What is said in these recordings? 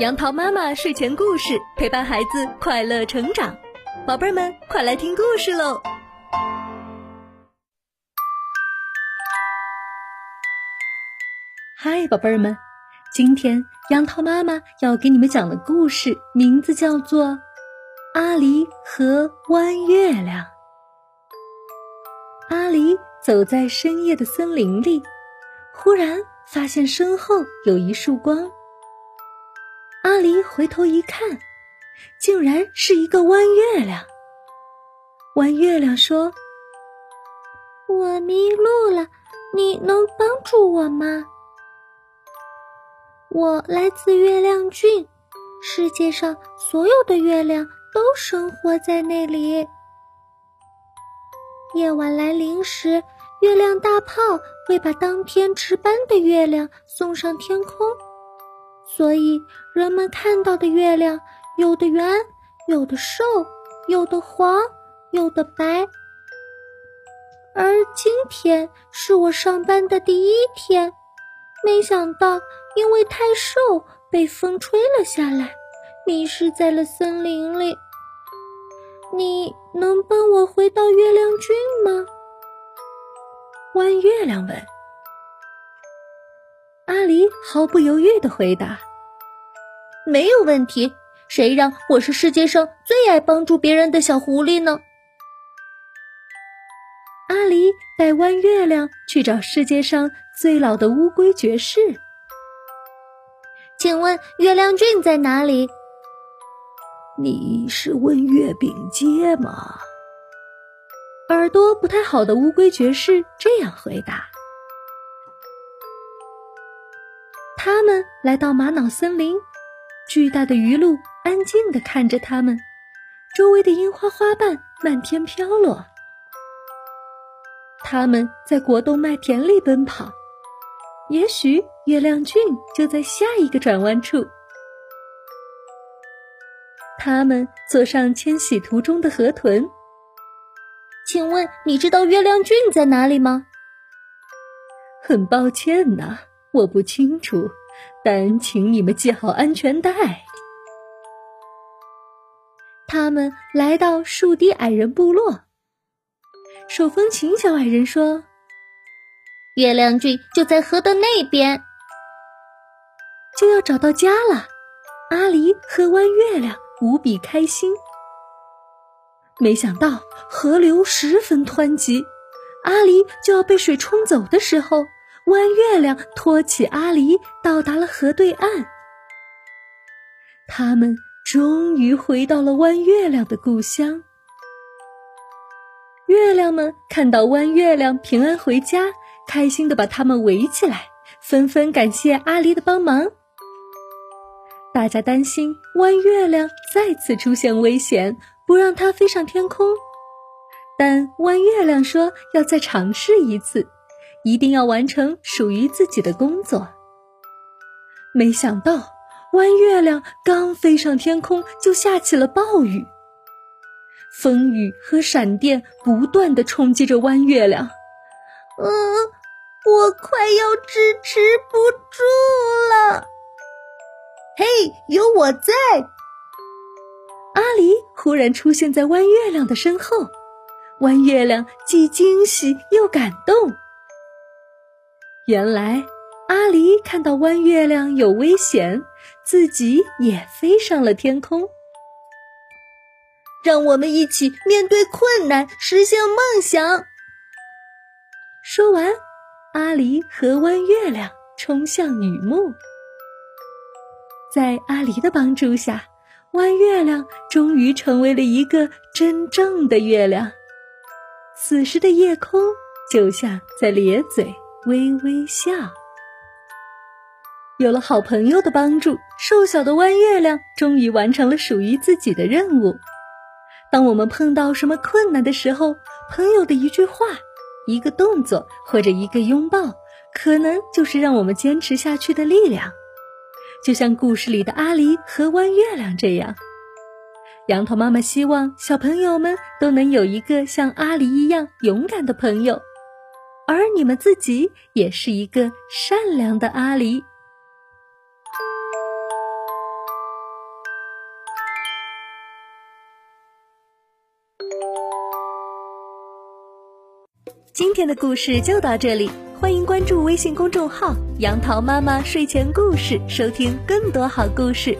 杨桃妈妈睡前故事陪伴孩子快乐成长，宝贝儿们快来听故事喽！嗨，宝贝儿们，今天杨桃妈妈要给你们讲的故事名字叫做《阿狸和弯月亮》。阿狸走在深夜的森林里，忽然发现身后有一束光。阿狸回头一看，竟然是一个弯月亮。弯月亮说：“我迷路了，你能帮助我吗？我来自月亮郡，世界上所有的月亮都生活在那里。夜晚来临时，月亮大炮会把当天值班的月亮送上天空。”所以，人们看到的月亮，有的圆，有的瘦，有的黄，有的白。而今天是我上班的第一天，没想到因为太瘦，被风吹了下来，迷失在了森林里。你能帮我回到月亮郡吗？弯月亮问。阿狸毫不犹豫的回答：“没有问题，谁让我是世界上最爱帮助别人的小狐狸呢？”阿狸带弯月亮去找世界上最老的乌龟爵士。请问月亮郡在哪里？你是问月饼街吗？耳朵不太好的乌龟爵士这样回答。他们来到玛瑙森林，巨大的鱼鹿安静地看着他们，周围的樱花花瓣漫天飘落。他们在果冻麦田里奔跑，也许月亮郡就在下一个转弯处。他们坐上迁徙途中的河豚。请问你知道月亮郡在哪里吗？很抱歉呐。我不清楚，但请你们系好安全带。他们来到树低矮人部落。手风琴小矮人说：“月亮郡就在河的那边，就要找到家了。”阿狸喝完月亮无比开心。没想到河流十分湍急，阿狸就要被水冲走的时候。弯月亮托起阿狸，到达了河对岸。他们终于回到了弯月亮的故乡。月亮们看到弯月亮平安回家，开心的把他们围起来，纷纷感谢阿狸的帮忙。大家担心弯月亮再次出现危险，不让它飞上天空。但弯月亮说要再尝试一次。一定要完成属于自己的工作。没想到，弯月亮刚飞上天空，就下起了暴雨。风雨和闪电不断的冲击着弯月亮。呃，我快要支持不住了。嘿，有我在！阿狸忽然出现在弯月亮的身后，弯月亮既惊喜又感动。原来，阿狸看到弯月亮有危险，自己也飞上了天空。让我们一起面对困难，实现梦想。说完，阿狸和弯月亮冲向雨幕。在阿狸的帮助下，弯月亮终于成为了一个真正的月亮。此时的夜空就像在咧嘴。微微笑，有了好朋友的帮助，瘦小的弯月亮终于完成了属于自己的任务。当我们碰到什么困难的时候，朋友的一句话、一个动作或者一个拥抱，可能就是让我们坚持下去的力量。就像故事里的阿狸和弯月亮这样，杨桃妈妈希望小朋友们都能有一个像阿狸一样勇敢的朋友。你们自己也是一个善良的阿狸。今天的故事就到这里欢迎关注微信公众号杨桃妈妈睡前故事收听更多好故事。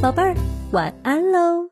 宝贝儿晚安喽。